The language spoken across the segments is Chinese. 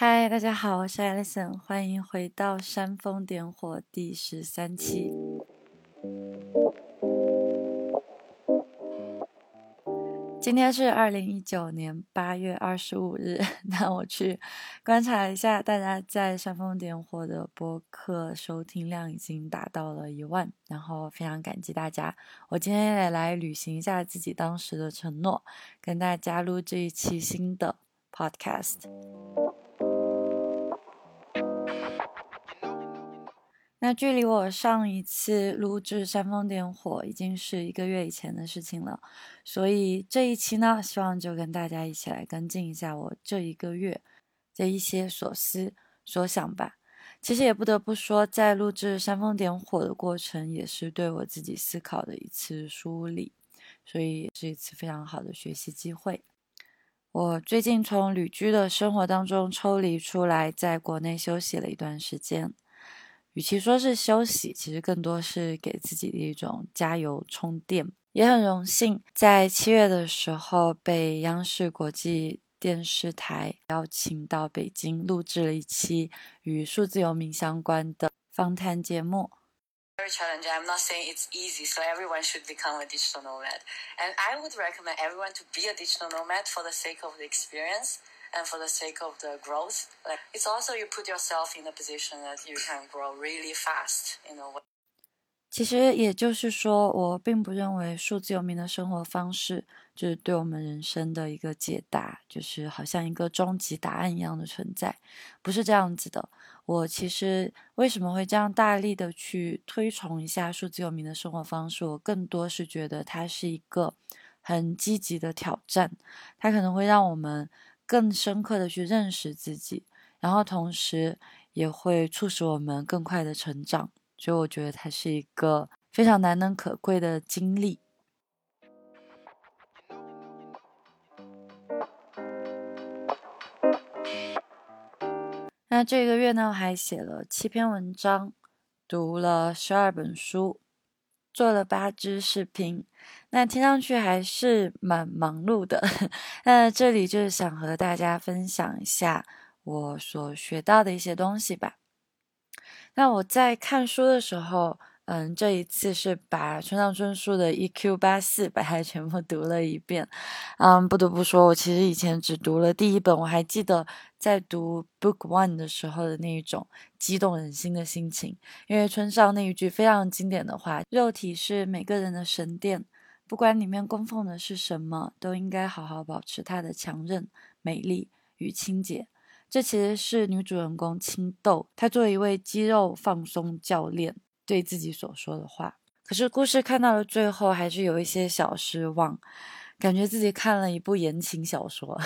嗨，大家好，我是 Alison，欢迎回到《煽风点火》第十三期。今天是二零一九年八月二十五日，那我去观察一下，大家在《煽风点火》的播客收听量已经达到了一万，然后非常感激大家。我今天也来履行一下自己当时的承诺，跟大家录这一期新的 Podcast。那距离我上一次录制《煽风点火》已经是一个月以前的事情了，所以这一期呢，希望就跟大家一起来跟进一下我这一个月的一些所思所想吧。其实也不得不说，在录制《煽风点火》的过程，也是对我自己思考的一次梳理，所以是一次非常好的学习机会。我最近从旅居的生活当中抽离出来，在国内休息了一段时间。与其说是休息，其实更多是给自己的一种加油充电。也很荣幸，在七月的时候被央视国际电视台邀请到北京录制了一期与数字游民相关的访谈节目。Very challenging. I'm not saying it's easy, so everyone should become a digital nomad. And I would recommend everyone to be a digital nomad for the sake of the experience. And for the sake of the growth. Like it's also you put yourself in a position that you can grow really fast in a way. 其实也就是说，我并不认为数字游民的生活方式就是对我们人生的一个解答，就是好像一个终极答案一样的存在，不是这样子的。我其实为什么会这样大力的去推崇一下数字游民的生活方式？我更多是觉得它是一个很积极的挑战，它可能会让我们。更深刻的去认识自己，然后同时也会促使我们更快的成长，所以我觉得它是一个非常难能可贵的经历。那这个月呢，还写了七篇文章，读了十二本书。做了八支视频，那听上去还是蛮忙碌的。那这里就是想和大家分享一下我所学到的一些东西吧。那我在看书的时候。嗯，这一次是把村上春树的《E.Q. 八四》把它全部读了一遍。嗯，不得不说，我其实以前只读了第一本，我还记得在读 Book One 的时候的那一种激动人心的心情。因为村上那一句非常经典的话：“肉体是每个人的神殿，不管里面供奉的是什么，都应该好好保持它的强韧、美丽与清洁。”这其实是女主人公青豆，她作为一位肌肉放松教练。对自己所说的话，可是故事看到了最后，还是有一些小失望，感觉自己看了一部言情小说。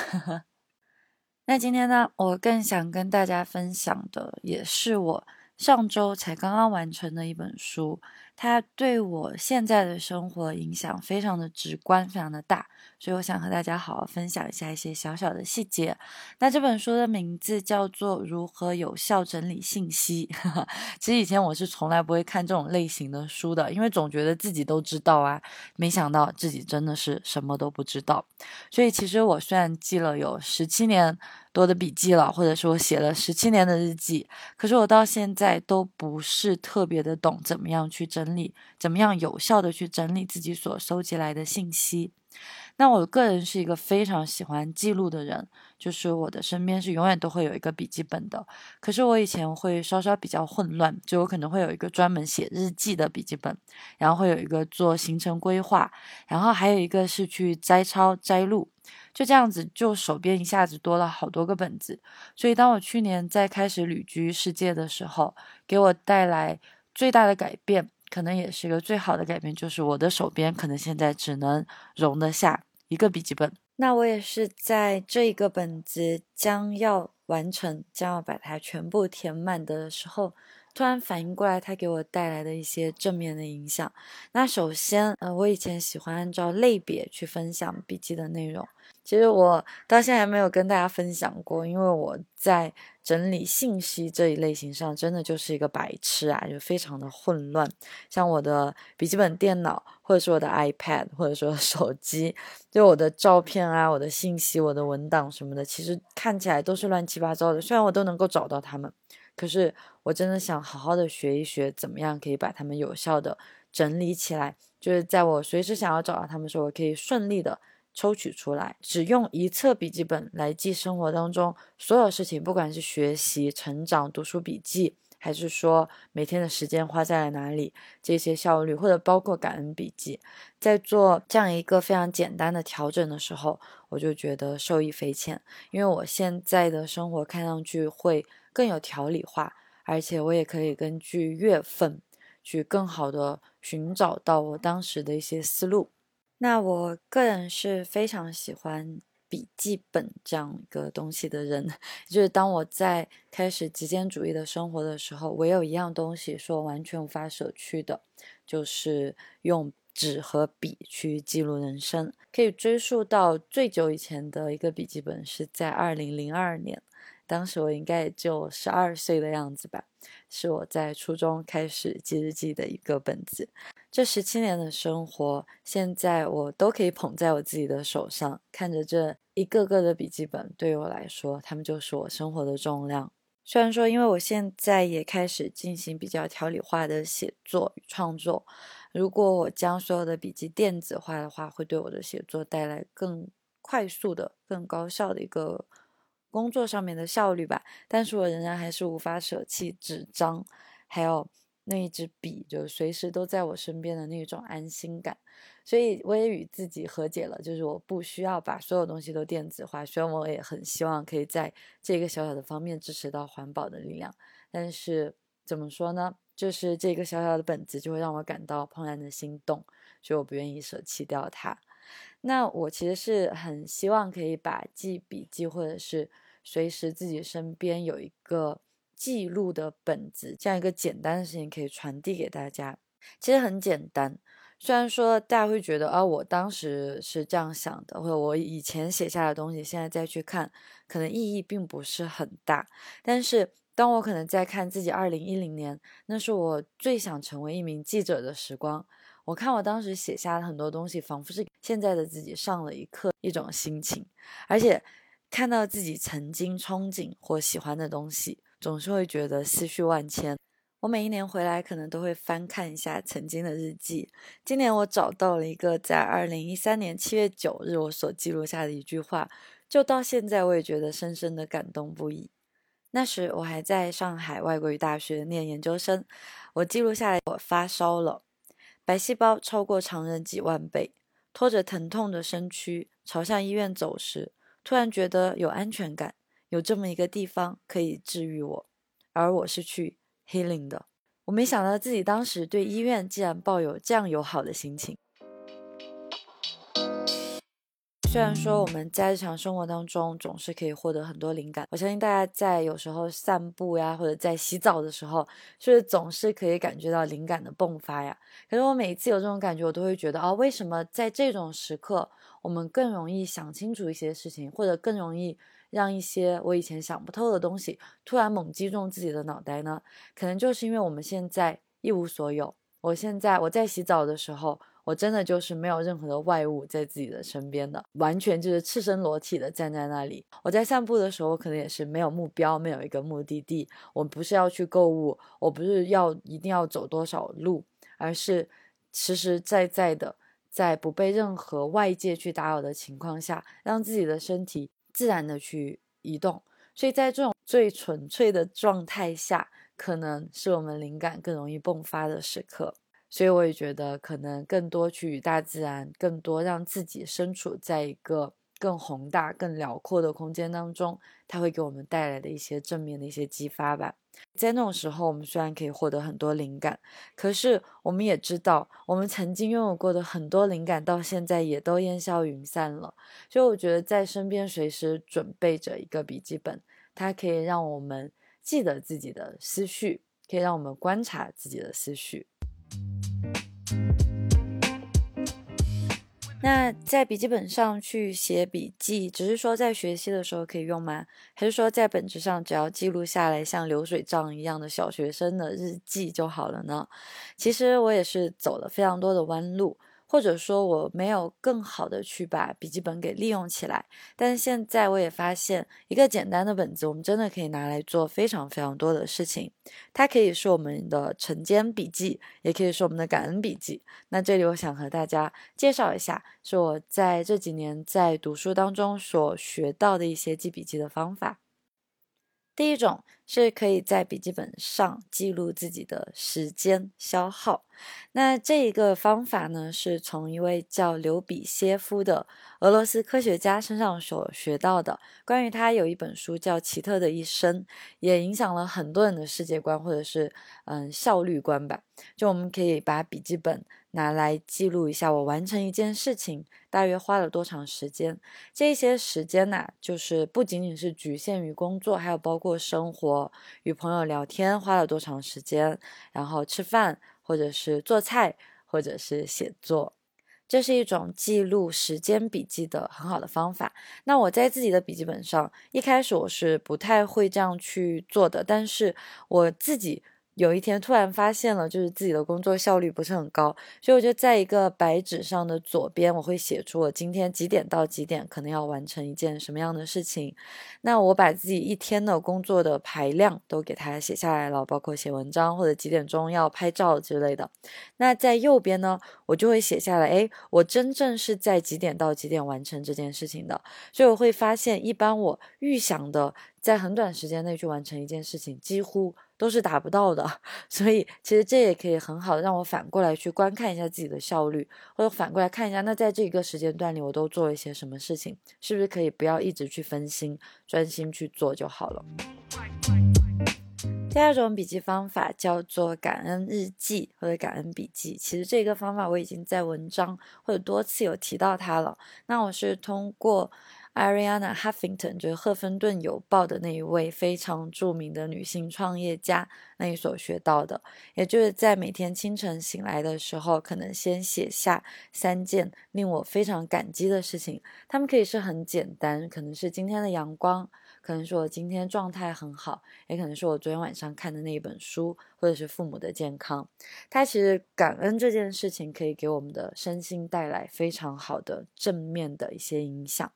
那今天呢，我更想跟大家分享的，也是我上周才刚刚完成的一本书。它对我现在的生活影响非常的直观，非常的大，所以我想和大家好好分享一下一些小小的细节。那这本书的名字叫做《如何有效整理信息》。其实以前我是从来不会看这种类型的书的，因为总觉得自己都知道啊，没想到自己真的是什么都不知道。所以其实我虽然记了有十七年。多的笔记了，或者说写了十七年的日记，可是我到现在都不是特别的懂怎么样去整理理，怎么样有效的去整理自己所收集来的信息。那我个人是一个非常喜欢记录的人，就是我的身边是永远都会有一个笔记本的。可是我以前会稍稍比较混乱，就我可能会有一个专门写日记的笔记本，然后会有一个做行程规划，然后还有一个是去摘抄摘录。就这样子，就手边一下子多了好多个本子。所以，当我去年在开始旅居世界的时候，给我带来最大的改变，可能也是一个最好的改变，就是我的手边可能现在只能容得下一个笔记本。那我也是在这一个本子将要完成、将要把它全部填满的时候，突然反应过来，它给我带来的一些正面的影响。那首先，呃，我以前喜欢按照类别去分享笔记的内容。其实我到现在还没有跟大家分享过，因为我在整理信息这一类型上真的就是一个白痴啊，就非常的混乱。像我的笔记本电脑，或者是我的 iPad，或者说 手机，就我的照片啊、我的信息、我的文档什么的，其实看起来都是乱七八糟的。虽然我都能够找到它们，可是我真的想好好的学一学，怎么样可以把它们有效的整理起来，就是在我随时想要找到它们的时候，我可以顺利的。抽取出来，只用一册笔记本来记生活当中所有事情，不管是学习、成长、读书笔记，还是说每天的时间花在了哪里，这些效率，或者包括感恩笔记，在做这样一个非常简单的调整的时候，我就觉得受益匪浅，因为我现在的生活看上去会更有条理化，而且我也可以根据月份去更好的寻找到我当时的一些思路。那我个人是非常喜欢笔记本这样一个东西的人，就是当我在开始极简主义的生活的时候，我有一样东西是我完全无法舍去的，就是用纸和笔去记录人生。可以追溯到最久以前的一个笔记本，是在二零零二年，当时我应该也就十二岁的样子吧，是我在初中开始记日记的一个本子。这十七年的生活，现在我都可以捧在我自己的手上，看着这一个个的笔记本，对于我来说，他们就是我生活的重量。虽然说，因为我现在也开始进行比较条理化的写作与创作，如果我将所有的笔记电子化的话，会对我的写作带来更快速的、更高效的一个工作上面的效率吧。但是我仍然还是无法舍弃纸张，还有。那一支笔就随时都在我身边的那种安心感，所以我也与自己和解了，就是我不需要把所有东西都电子化。虽然我也很希望可以在这个小小的方面支持到环保的力量，但是怎么说呢？就是这个小小的本子就会让我感到怦然的心动，所以我不愿意舍弃掉它。那我其实是很希望可以把记笔记，或者是随时自己身边有一个。记录的本子，这样一个简单的事情可以传递给大家。其实很简单，虽然说大家会觉得啊，我当时是这样想的，或者我以前写下的东西，现在再去看，可能意义并不是很大。但是当我可能在看自己二零一零年，那是我最想成为一名记者的时光。我看我当时写下的很多东西，仿佛是现在的自己上了一课，一种心情。而且看到自己曾经憧憬或喜欢的东西。总是会觉得思绪万千。我每一年回来，可能都会翻看一下曾经的日记。今年我找到了一个在二零一三年七月九日我所记录下的一句话，就到现在我也觉得深深的感动不已。那时我还在上海外国语大学念研究生，我记录下来我发烧了，白细胞超过常人几万倍，拖着疼痛的身躯朝向医院走时，突然觉得有安全感。有这么一个地方可以治愈我，而我是去 healing 的。我没想到自己当时对医院竟然抱有这样友好的心情。虽然说我们在日常生活当中总是可以获得很多灵感，我相信大家在有时候散步呀，或者在洗澡的时候，是不是总是可以感觉到灵感的迸发呀？可是我每一次有这种感觉，我都会觉得啊，为什么在这种时刻，我们更容易想清楚一些事情，或者更容易？让一些我以前想不透的东西突然猛击中自己的脑袋呢？可能就是因为我们现在一无所有。我现在我在洗澡的时候，我真的就是没有任何的外物在自己的身边的，完全就是赤身裸体的站在那里。我在散步的时候，可能也是没有目标，没有一个目的地。我不是要去购物，我不是要一定要走多少路，而是实实在在的在不被任何外界去打扰的情况下，让自己的身体。自然的去移动，所以在这种最纯粹的状态下，可能是我们灵感更容易迸发的时刻。所以我也觉得，可能更多去与大自然，更多让自己身处在一个。更宏大、更辽阔的空间当中，它会给我们带来的一些正面的一些激发吧。在那种时候，我们虽然可以获得很多灵感，可是我们也知道，我们曾经拥有过的很多灵感，到现在也都烟消云散了。所以，我觉得在身边随时准备着一个笔记本，它可以让我们记得自己的思绪，可以让我们观察自己的思绪。那在笔记本上去写笔记，只是说在学习的时候可以用吗？还是说在本子上只要记录下来像流水账一样的小学生的日记就好了呢？其实我也是走了非常多的弯路。或者说我没有更好的去把笔记本给利用起来，但是现在我也发现，一个简单的本子，我们真的可以拿来做非常非常多的事情。它可以是我们的晨间笔记，也可以是我们的感恩笔记。那这里我想和大家介绍一下，是我在这几年在读书当中所学到的一些记笔记的方法。第一种是可以在笔记本上记录自己的时间消耗。那这一个方法呢，是从一位叫刘比歇夫的俄罗斯科学家身上所学到的。关于他有一本书叫《奇特的一生》，也影响了很多人的世界观或者是嗯效率观吧。就我们可以把笔记本。拿来记录一下我完成一件事情大约花了多长时间。这些时间呢，就是不仅仅是局限于工作，还有包括生活、与朋友聊天花了多长时间，然后吃饭，或者是做菜，或者是写作。这是一种记录时间笔记的很好的方法。那我在自己的笔记本上，一开始我是不太会这样去做的，但是我自己。有一天突然发现了，就是自己的工作效率不是很高，所以我就在一个白纸上的左边，我会写出我今天几点到几点可能要完成一件什么样的事情。那我把自己一天的工作的排量都给它写下来了，包括写文章或者几点钟要拍照之类的。那在右边呢，我就会写下来，哎，我真正是在几点到几点完成这件事情的。所以我会发现，一般我预想的在很短时间内去完成一件事情，几乎。都是达不到的，所以其实这也可以很好的让我反过来去观看一下自己的效率，或者反过来看一下，那在这个时间段里我都做了一些什么事情，是不是可以不要一直去分心，专心去做就好了。第二种笔记方法叫做感恩日记或者感恩笔记，其实这个方法我已经在文章或者多次有提到它了。那我是通过。Ariana Huffington 就是《赫芬顿邮报》的那一位非常著名的女性创业家，那一所学到的，也就是在每天清晨醒来的时候，可能先写下三件令我非常感激的事情。他们可以是很简单，可能是今天的阳光，可能是我今天状态很好，也可能是我昨天晚上看的那一本书，或者是父母的健康。它其实感恩这件事情可以给我们的身心带来非常好的正面的一些影响。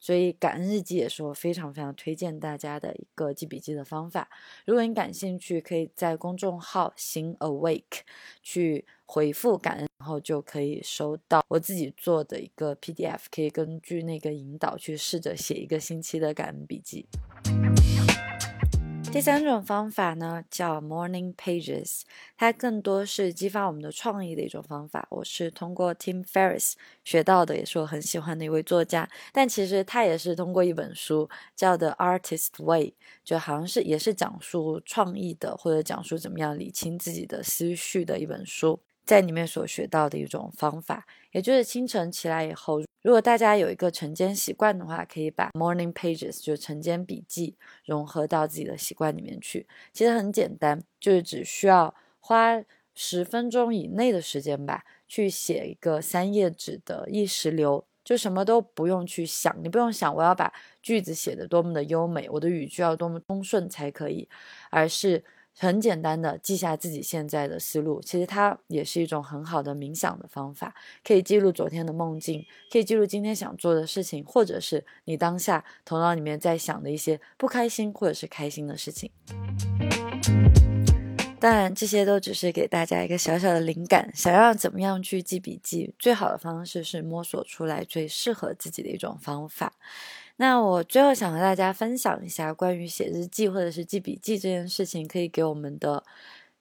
所以，感恩日记也是我非常非常推荐大家的一个记笔记的方法。如果你感兴趣，可以在公众号“行 Awake” 去回复感恩，然后就可以收到我自己做的一个 PDF，可以根据那个引导去试着写一个星期的感恩笔记。第三种方法呢，叫 Morning Pages，它更多是激发我们的创意的一种方法。我是通过 Tim Ferriss 学到的，也是我很喜欢的一位作家。但其实他也是通过一本书叫 The Artist Way，就好像是也是讲述创意的，或者讲述怎么样理清自己的思绪的一本书。在里面所学到的一种方法，也就是清晨起来以后，如果大家有一个晨间习惯的话，可以把 morning pages 就晨间笔记融合到自己的习惯里面去。其实很简单，就是只需要花十分钟以内的时间吧，去写一个三页纸的意识流，就什么都不用去想，你不用想我要把句子写得多么的优美，我的语句要多么通顺才可以，而是。很简单的记下自己现在的思路，其实它也是一种很好的冥想的方法，可以记录昨天的梦境，可以记录今天想做的事情，或者是你当下头脑里面在想的一些不开心或者是开心的事情。当然，这些都只是给大家一个小小的灵感，想要怎么样去记笔记，最好的方式是摸索出来最适合自己的一种方法。那我最后想和大家分享一下关于写日记或者是记笔记这件事情，可以给我们的。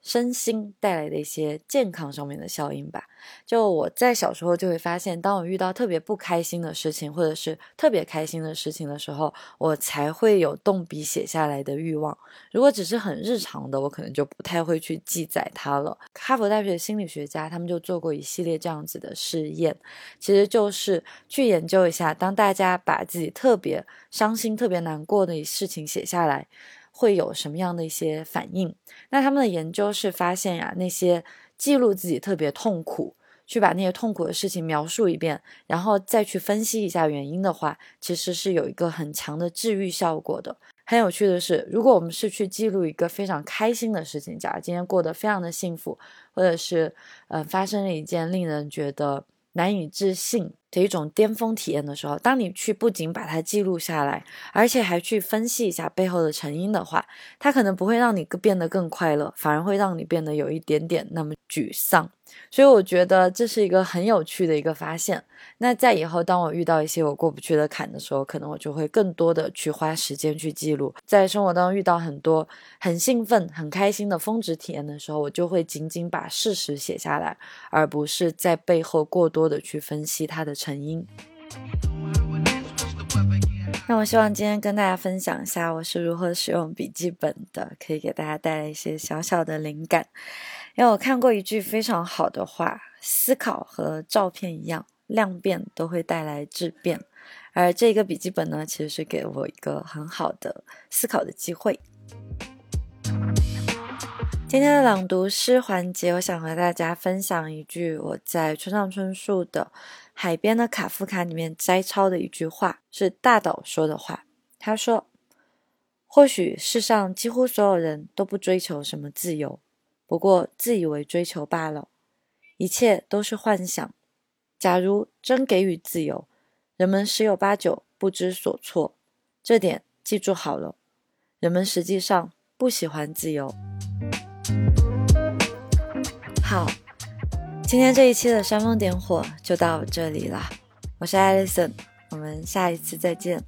身心带来的一些健康上面的效应吧。就我在小时候就会发现，当我遇到特别不开心的事情，或者是特别开心的事情的时候，我才会有动笔写下来的欲望。如果只是很日常的，我可能就不太会去记载它了。哈佛大学心理学家他们就做过一系列这样子的试验，其实就是去研究一下，当大家把自己特别伤心、特别难过的事情写下来。会有什么样的一些反应。那他们的研究是发现呀，那些记录自己特别痛苦，去把那些痛苦的事情描述一遍，然后再去分析一下原因的话，其实是有一个很强的治愈效果的。很有趣的是，如果我们是去记录一个非常开心的事情，假如今天过得非常的幸福，或者是呃发生了一件令人觉得难以置信的一种巅峰体验的时候，当你去不仅把它记录下来，而且还去分析一下背后的成因的话，它可能不会让你变得更快乐，反而会让你变得有一点点那么沮丧。所以我觉得这是一个很有趣的一个发现。那在以后，当我遇到一些我过不去的坎的时候，可能我就会更多的去花时间去记录。在生活当中遇到很多很兴奋、很开心的峰值体验的时候，我就会仅仅把事实写下来，而不是在背后过多的去分析它的成因。那我希望今天跟大家分享一下我是如何使用笔记本的，可以给大家带来一些小小的灵感。因为我看过一句非常好的话：思考和照片一样，量变都会带来质变。而这个笔记本呢，其实是给我一个很好的思考的机会。今天的朗读诗环节，我想和大家分享一句我在村上春树的《海边的卡夫卡》里面摘抄的一句话，是大岛说的话。他说：“或许世上几乎所有人都不追求什么自由。”不过自以为追求罢了，一切都是幻想。假如真给予自由，人们十有八九不知所措。这点记住好了，人们实际上不喜欢自由。好，今天这一期的煽风点火就到这里了。我是艾丽森，我们下一次再见。